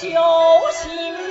就心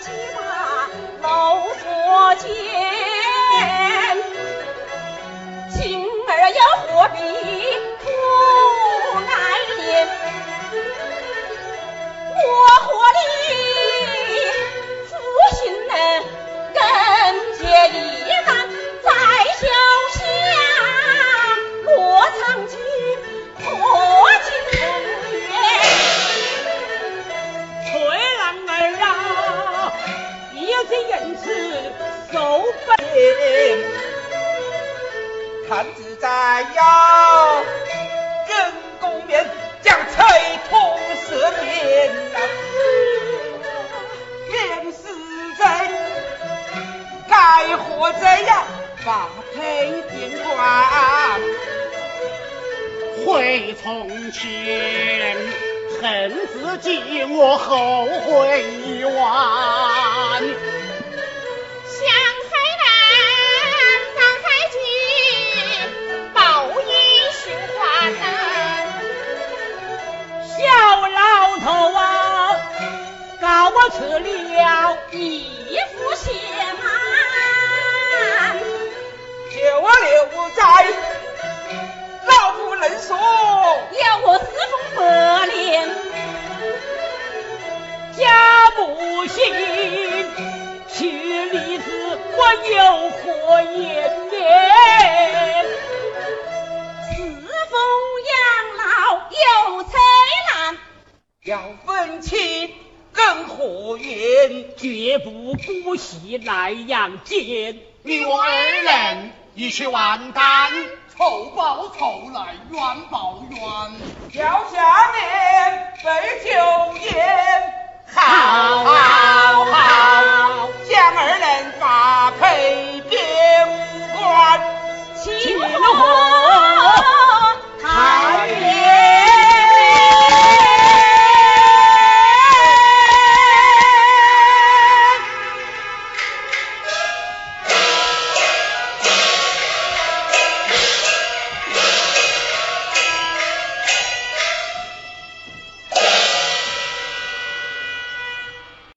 几把老佛剑，今儿又何必？还要人工面将才通四品呀回从前恨自己我后悔已晚。得了一副血脉就留在老夫能说要我侍奉百年家不行娶历子我有何颜面侍奉养老有灾难要分清何言？绝不姑息来阳奸。你我二人一起完蛋，仇报仇来冤报冤。跳下面，备酒宴，好好好，将二人发配。